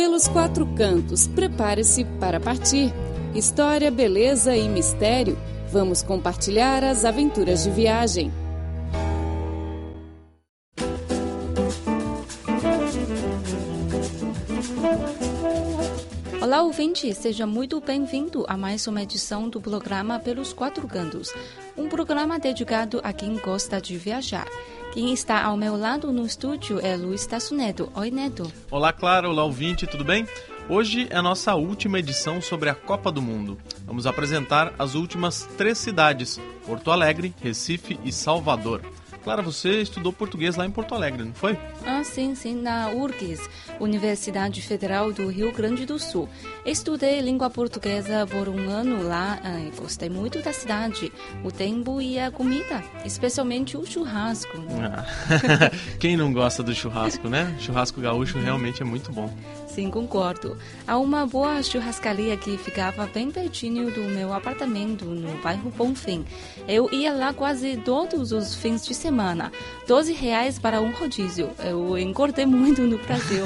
pelos quatro cantos. Prepare-se para partir. História, beleza e mistério. Vamos compartilhar as aventuras de viagem. Olá, ouvinte! Seja muito bem-vindo a mais uma edição do programa Pelos Quatro Cantos, um programa dedicado a quem gosta de viajar. Quem está ao meu lado no estúdio é Luiz Tasso Neto. Oi, Neto. Olá, Clara. Olá, ouvinte. Tudo bem? Hoje é a nossa última edição sobre a Copa do Mundo. Vamos apresentar as últimas três cidades: Porto Alegre, Recife e Salvador. Clara, você estudou português lá em Porto Alegre, não foi? Ah, sim, sim, na URGS, Universidade Federal do Rio Grande do Sul. Estudei língua portuguesa por um ano lá e gostei muito da cidade, o tempo e a comida, especialmente o churrasco. Ah. Quem não gosta do churrasco, né? Churrasco gaúcho realmente é muito bom. Sim, concordo. Há uma boa churrascaria que ficava bem pertinho do meu apartamento, no bairro Bonfim. Eu ia lá quase todos os fins de semana. 12 reais para um rodízio. Eu engordei muito no Brasil.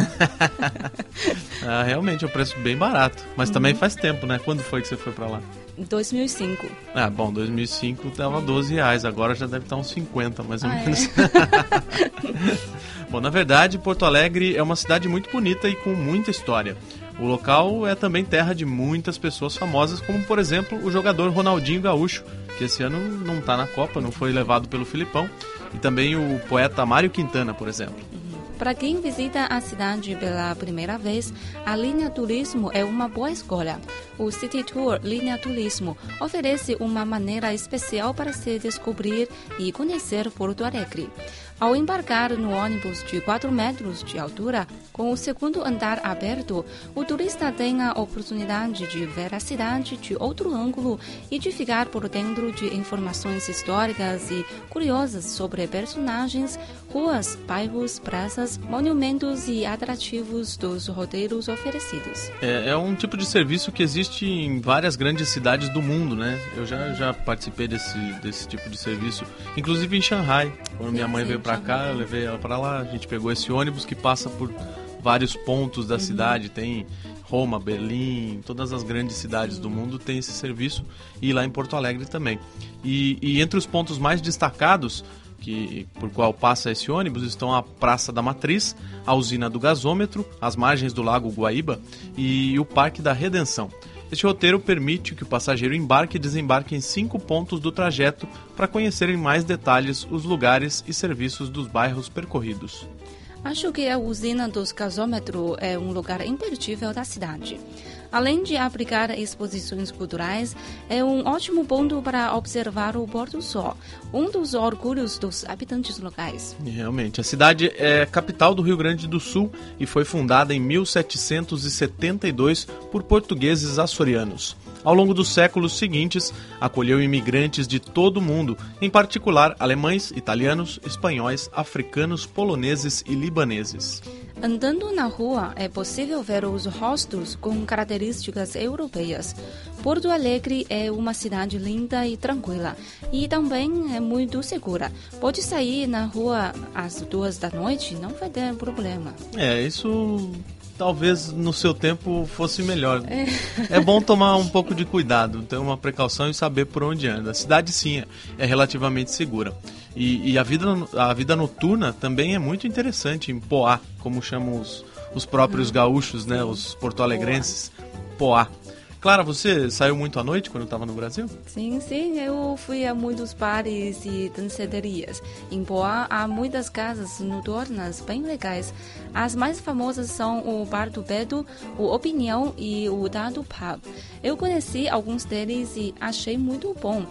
ah, realmente, é um preço bem barato. Mas uhum. também faz tempo, né? Quando foi que você foi para lá? 2005. Ah, bom, 2005 tava 12 reais, agora já deve estar uns 50, mais ou ah, menos. É? Bom, na verdade, Porto Alegre é uma cidade muito bonita e com muita história. O local é também terra de muitas pessoas famosas, como por exemplo o jogador Ronaldinho Gaúcho, que esse ano não está na Copa, não foi levado pelo Filipão, e também o poeta Mário Quintana, por exemplo. Para quem visita a cidade pela primeira vez, a linha turismo é uma boa escolha. O City Tour Linha Turismo oferece uma maneira especial para se descobrir e conhecer Porto Alegre. Ao embarcar no ônibus de 4 metros de altura, com o segundo andar aberto, o turista tem a oportunidade de ver a cidade de outro ângulo e de ficar por dentro de informações históricas e curiosas sobre personagens, ruas, bairros, praças, monumentos e atrativos dos roteiros oferecidos. É, é um tipo de serviço que existe em várias grandes cidades do mundo, né? Eu já, já participei desse, desse tipo de serviço, inclusive em Xangai, quando minha mãe veio para cá, eu levei ela para lá, a gente pegou esse ônibus que passa por vários pontos da uhum. cidade, tem Roma, Berlim, todas as grandes cidades do mundo tem esse serviço e lá em Porto Alegre também. E, e entre os pontos mais destacados que, por qual passa esse ônibus estão a Praça da Matriz, a usina do gasômetro, as margens do Lago Guaíba e o Parque da Redenção. Este roteiro permite que o passageiro embarque e desembarque em cinco pontos do trajeto para conhecer em mais detalhes os lugares e serviços dos bairros percorridos. Acho que a usina dos gasômetros é um lugar imperdível da cidade. Além de aplicar exposições culturais, é um ótimo ponto para observar o Porto Sol, um dos orgulhos dos habitantes locais. Realmente, a cidade é capital do Rio Grande do Sul e foi fundada em 1772 por portugueses açorianos. Ao longo dos séculos seguintes, acolheu imigrantes de todo o mundo, em particular alemães, italianos, espanhóis, africanos, poloneses e libaneses. Andando na rua, é possível ver os rostos com características europeias. Porto Alegre é uma cidade linda e tranquila, e também é muito segura. Pode sair na rua às duas da noite, não vai ter problema. É, isso talvez no seu tempo fosse melhor. É. é. bom tomar um pouco de cuidado, ter uma precaução e saber por onde anda. A cidade, sim, é relativamente segura. E, e a, vida, a vida noturna também é muito interessante em Poá, como chamam os, os próprios hum. gaúchos, né, os porto-alegrenses. Poá. Clara, você saiu muito à noite quando estava no Brasil? Sim, sim, eu fui a muitos bares e danceterias. Em Poá há muitas casas noturnas bem legais. As mais famosas são o Bar do Beto, o Opinião e o Dado Pub. Eu conheci alguns deles e achei muito bom.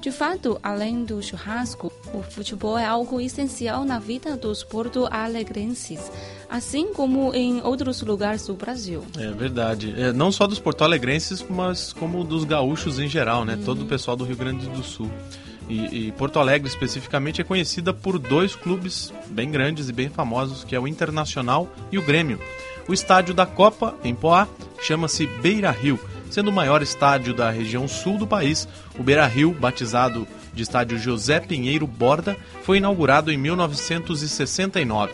De fato, além do churrasco, o futebol é algo essencial na vida dos porto-alegrenses, assim como em outros lugares do Brasil. É verdade. É, não só dos porto-alegrenses, mas como dos gaúchos em geral, né? Uhum. Todo o pessoal do Rio Grande do Sul. E, e, Porto Alegre, especificamente, é conhecida por dois clubes bem grandes e bem famosos, que é o Internacional e o Grêmio. O estádio da Copa, em Poá, chama-se Beira Rio sendo o maior estádio da região sul do país. O Beira-Rio, batizado de estádio José Pinheiro Borda, foi inaugurado em 1969.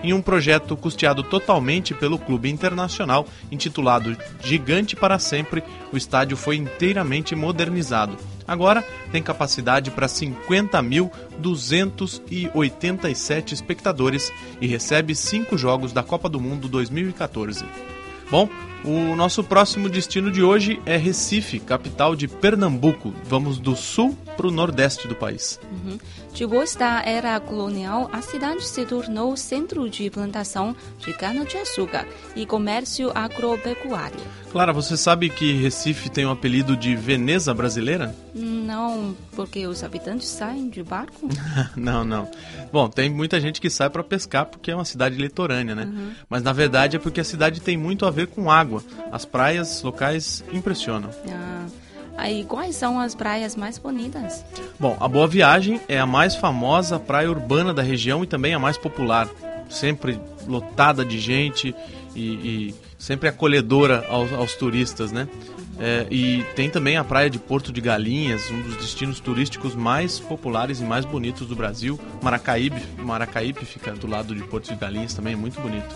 em um projeto custeado totalmente pelo clube internacional, intitulado Gigante para Sempre. O estádio foi inteiramente modernizado. Agora tem capacidade para 50.287 espectadores e recebe cinco jogos da Copa do Mundo 2014. Bom, o nosso próximo destino de hoje é Recife, capital de Pernambuco. Vamos do sul para o nordeste do país. Uhum. Depois da era colonial, a cidade se tornou centro de plantação de cana-de-açúcar e comércio agropecuário. Clara, você sabe que Recife tem o apelido de Veneza brasileira? Não, porque os habitantes saem de barco? não, não. Bom, tem muita gente que sai para pescar porque é uma cidade litorânea, né? Uhum. Mas na verdade é porque a cidade tem muito a ver com água. As praias locais impressionam. Ah. Aí, quais são as praias mais bonitas? Bom, a Boa Viagem é a mais famosa praia urbana da região e também a mais popular. Sempre lotada de gente e, e sempre acolhedora aos, aos turistas, né? É, e tem também a praia de Porto de Galinhas, um dos destinos turísticos mais populares e mais bonitos do Brasil. Maracaíbe, Maracaípe fica do lado de Porto de Galinhas também, é muito bonito.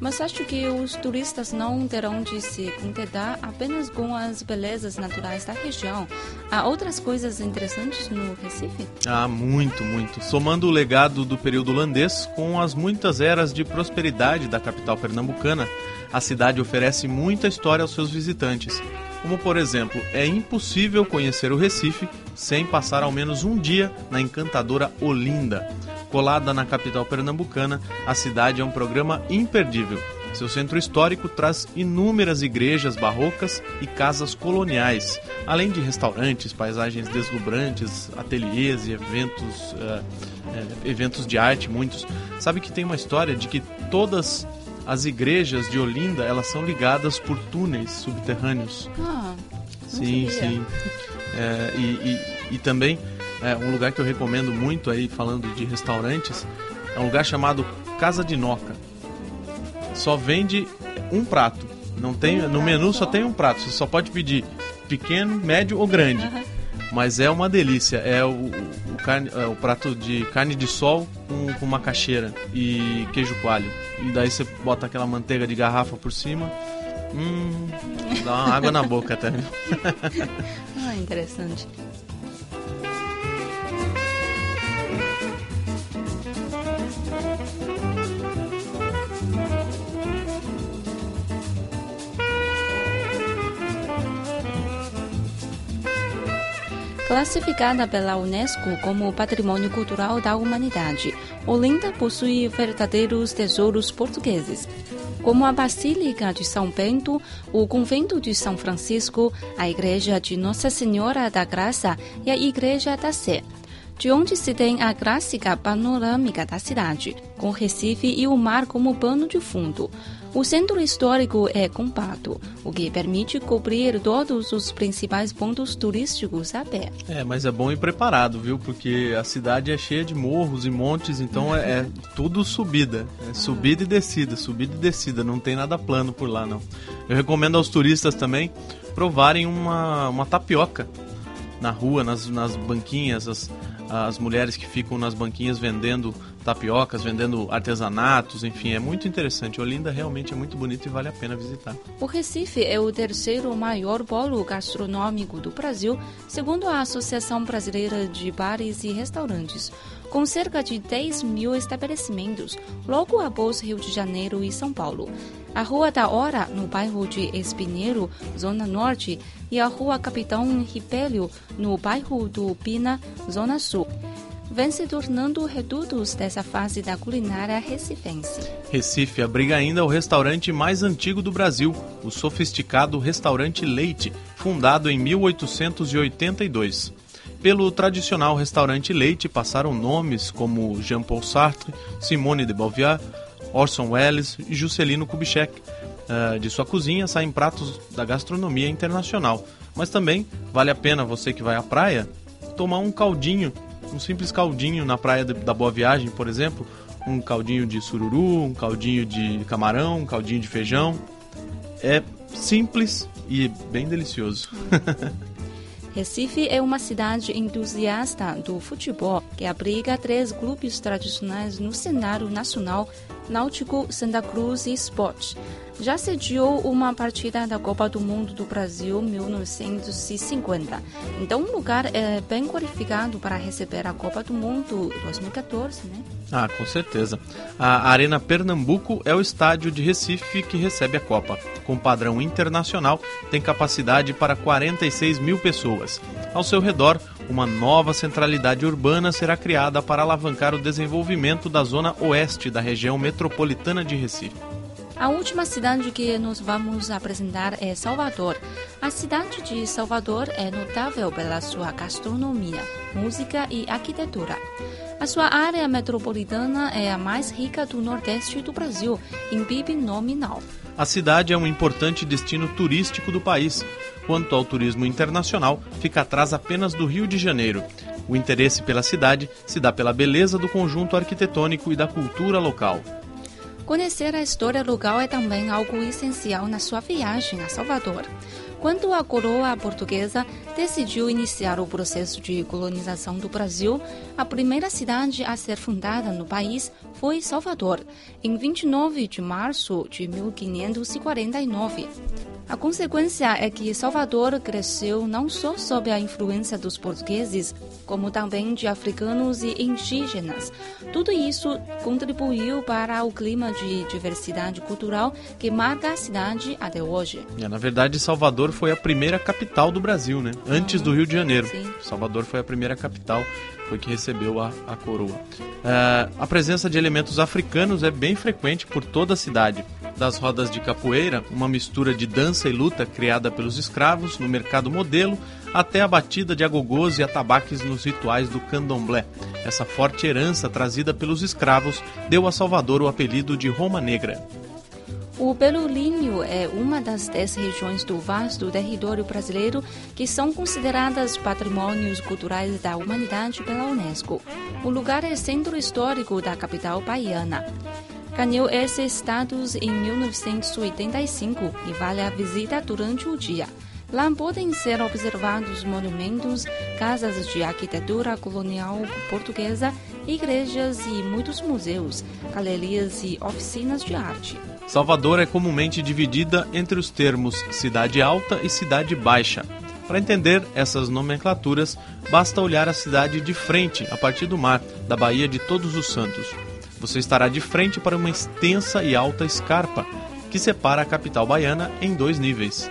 Mas acho que os turistas não terão de se contentar apenas com as belezas naturais da região. Há outras coisas interessantes no Recife? Ah, muito, muito. Somando o legado do período holandês com as muitas eras de prosperidade da capital pernambucana, a cidade oferece muita história aos seus visitantes. Como, por exemplo, é impossível conhecer o Recife sem passar ao menos um dia na encantadora Olinda. Colada na capital pernambucana, a cidade é um programa imperdível. Seu centro histórico traz inúmeras igrejas barrocas e casas coloniais, além de restaurantes, paisagens deslumbrantes, ateliês e eventos, uh, uh, eventos de arte, muitos. Sabe que tem uma história de que todas as igrejas de Olinda elas são ligadas por túneis subterrâneos. Ah, sim, sabia. sim. É, e, e, e também é, um lugar que eu recomendo muito aí, falando de restaurantes, é um lugar chamado Casa de Noca. Só vende um prato. Não tem, no menu só tem um prato. Você só pode pedir pequeno, médio ou grande. Mas é uma delícia. É o, o, carne, é o prato de carne de sol com, com macaxeira e queijo coalho. E daí você bota aquela manteiga de garrafa por cima. Hum, dá uma água na boca até. ah, interessante. Classificada pela Unesco como Patrimônio Cultural da Humanidade, Olinda possui verdadeiros tesouros portugueses, como a Basílica de São Bento, o Convento de São Francisco, a Igreja de Nossa Senhora da Graça e a Igreja da Sé de onde se tem a clássica panorâmica da cidade, com Recife e o mar como pano de fundo. O centro histórico é compacto, o que permite cobrir todos os principais pontos turísticos a pé. É, mas é bom ir preparado, viu? Porque a cidade é cheia de morros e montes, então é, é tudo subida. É subida e descida, subida e descida. Não tem nada plano por lá, não. Eu recomendo aos turistas também provarem uma, uma tapioca na rua, nas, nas banquinhas, as, as mulheres que ficam nas banquinhas vendendo tapiocas, vendendo artesanatos, enfim, é muito interessante. Olinda realmente é muito bonito e vale a pena visitar. O Recife é o terceiro maior polo gastronômico do Brasil, segundo a Associação Brasileira de Bares e Restaurantes, com cerca de 10 mil estabelecimentos, logo após Rio de Janeiro e São Paulo. A Rua da Hora, no bairro de Espinheiro, Zona Norte, e a Rua Capitão Ribelio, no bairro do Pina, Zona Sul vem se tornando redutos dessa fase da culinária recifense. Recife abriga ainda o restaurante mais antigo do Brasil, o sofisticado Restaurante Leite, fundado em 1882. Pelo tradicional restaurante Leite passaram nomes como Jean-Paul Sartre, Simone de Beauvoir, Orson Welles e Juscelino Kubitschek. Uh, de sua cozinha saem pratos da gastronomia internacional, mas também vale a pena você que vai à praia tomar um caldinho um simples caldinho na praia da Boa Viagem, por exemplo, um caldinho de sururu, um caldinho de camarão, um caldinho de feijão. É simples e bem delicioso. Recife é uma cidade entusiasta do futebol que abriga três clubes tradicionais no cenário nacional: Náutico, Santa Cruz e Sport já sediou uma partida da Copa do Mundo do Brasil 1950. Então, um lugar é bem qualificado para receber a Copa do Mundo 2014, né? Ah, com certeza. A Arena Pernambuco é o estádio de Recife que recebe a Copa. Com padrão internacional, tem capacidade para 46 mil pessoas. Ao seu redor, uma nova centralidade urbana será criada para alavancar o desenvolvimento da zona oeste da região metropolitana de Recife. A última cidade que nos vamos apresentar é Salvador. A cidade de Salvador é notável pela sua gastronomia, música e arquitetura. A sua área metropolitana é a mais rica do Nordeste do Brasil, em PIB nominal. A cidade é um importante destino turístico do país. Quanto ao turismo internacional, fica atrás apenas do Rio de Janeiro. O interesse pela cidade se dá pela beleza do conjunto arquitetônico e da cultura local. Conhecer a história local é também algo essencial na sua viagem a Salvador. Quando a coroa portuguesa decidiu iniciar o processo de colonização do Brasil, a primeira cidade a ser fundada no país foi Salvador, em 29 de março de 1549. A consequência é que Salvador cresceu não só sob a influência dos portugueses, como também de africanos e indígenas. Tudo isso contribuiu para o clima de diversidade cultural que marca a cidade até hoje. É, na verdade, Salvador foi a primeira capital do Brasil, né? Antes do Rio de Janeiro. Sim. Salvador foi a primeira capital foi que recebeu a, a coroa. Uh, a presença de elementos africanos é bem frequente por toda a cidade das rodas de capoeira, uma mistura de dança e luta criada pelos escravos no mercado modelo, até a batida de agogôs e atabaques nos rituais do candomblé. Essa forte herança trazida pelos escravos deu a Salvador o apelido de Roma Negra. O Pelourinho é uma das dez regiões do vasto território brasileiro que são consideradas patrimônios culturais da humanidade pela Unesco. O lugar é centro histórico da capital baiana ganhou esse status em 1985 e vale a visita durante o dia. Lá podem ser observados monumentos, casas de arquitetura colonial portuguesa, igrejas e muitos museus, galerias e oficinas de arte. Salvador é comumente dividida entre os termos cidade alta e cidade baixa. Para entender essas nomenclaturas, basta olhar a cidade de frente, a partir do mar, da Baía de Todos os Santos. Você estará de frente para uma extensa e alta escarpa que separa a capital baiana em dois níveis.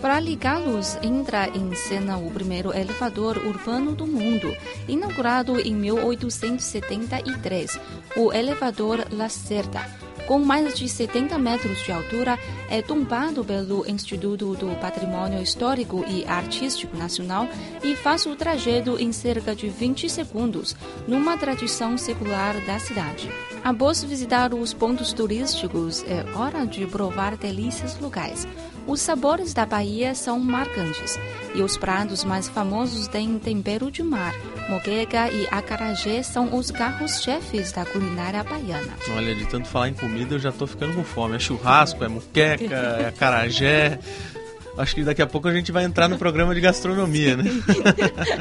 Para ligá-los, entra em cena o primeiro elevador urbano do mundo, inaugurado em 1873, o elevador Lacerda com mais de 70 metros de altura, é tombado pelo Instituto do Patrimônio Histórico e Artístico Nacional e faz o trajeto em cerca de 20 segundos, numa tradição secular da cidade. Após visitar os pontos turísticos, é hora de provar delícias locais. Os sabores da Bahia são marcantes e os pratos mais famosos têm tempero de mar. Moqueca e acarajé são os carros-chefes da culinária baiana. Olha, de tanto falar em comida, eu já estou ficando com fome. É churrasco, é moqueca, é acarajé. Acho que daqui a pouco a gente vai entrar no programa de gastronomia, né?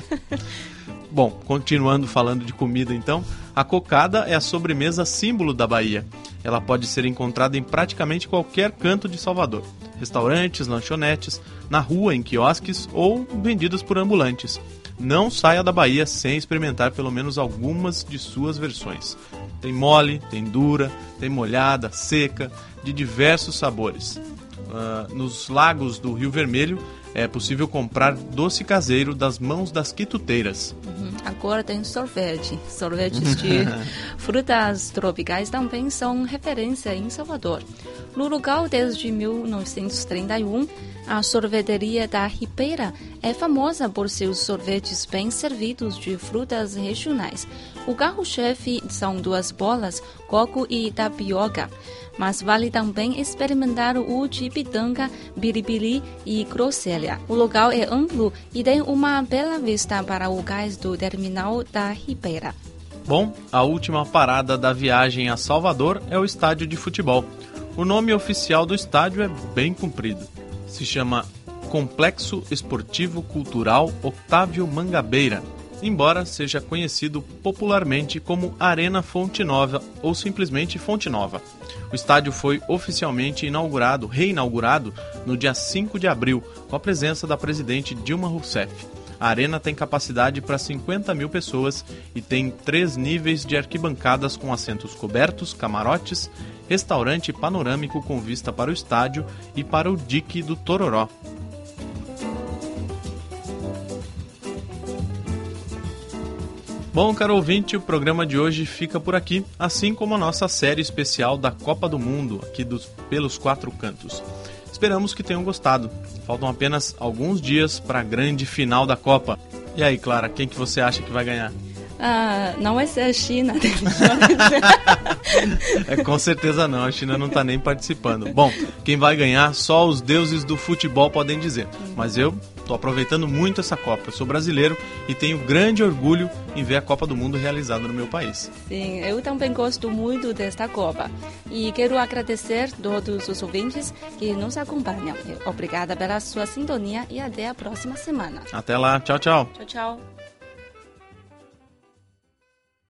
Bom, continuando falando de comida então, a cocada é a sobremesa símbolo da Bahia. Ela pode ser encontrada em praticamente qualquer canto de Salvador restaurantes, lanchonetes, na rua, em quiosques ou vendidas por ambulantes. Não saia da Bahia sem experimentar pelo menos algumas de suas versões. Tem mole, tem dura, tem molhada, seca, de diversos sabores. Uh, nos lagos do Rio Vermelho é possível comprar doce caseiro das mãos das quituteiras. Uhum. Agora tem sorvete. Sorvetes de frutas tropicais também são referência em Salvador. No local, desde 1931, a sorveteria da Ribeira é famosa por seus sorvetes bem servidos de frutas regionais. O carro-chefe são duas bolas, coco e tapioca. Mas vale também experimentar o de pitanga, biribiri e groselha. O local é amplo e tem uma bela vista para o cais do terminal da Ribeira. Bom, a última parada da viagem a Salvador é o estádio de futebol. O nome oficial do estádio é bem comprido. Se chama Complexo Esportivo Cultural Octávio Mangabeira, embora seja conhecido popularmente como Arena Fonte Nova ou simplesmente Fonte Nova. O estádio foi oficialmente inaugurado, reinaugurado, no dia 5 de abril, com a presença da presidente Dilma Rousseff. A arena tem capacidade para 50 mil pessoas e tem três níveis de arquibancadas com assentos cobertos, camarotes, restaurante panorâmico com vista para o estádio e para o dique do Tororó. Bom, caro ouvinte, o programa de hoje fica por aqui, assim como a nossa série especial da Copa do Mundo, aqui dos Pelos Quatro Cantos. Esperamos que tenham gostado. Faltam apenas alguns dias para a grande final da Copa. E aí, Clara, quem que você acha que vai ganhar? Ah, não vai ser a China. é, com certeza não, a China não está nem participando. Bom, quem vai ganhar, só os deuses do futebol podem dizer. Mas eu Estou aproveitando muito essa Copa. Eu sou brasileiro e tenho grande orgulho em ver a Copa do Mundo realizada no meu país. Sim, eu também gosto muito desta Copa. E quero agradecer todos os ouvintes que nos acompanham. Obrigada pela sua sintonia e até a próxima semana. Até lá. Tchau, tchau. Tchau, tchau.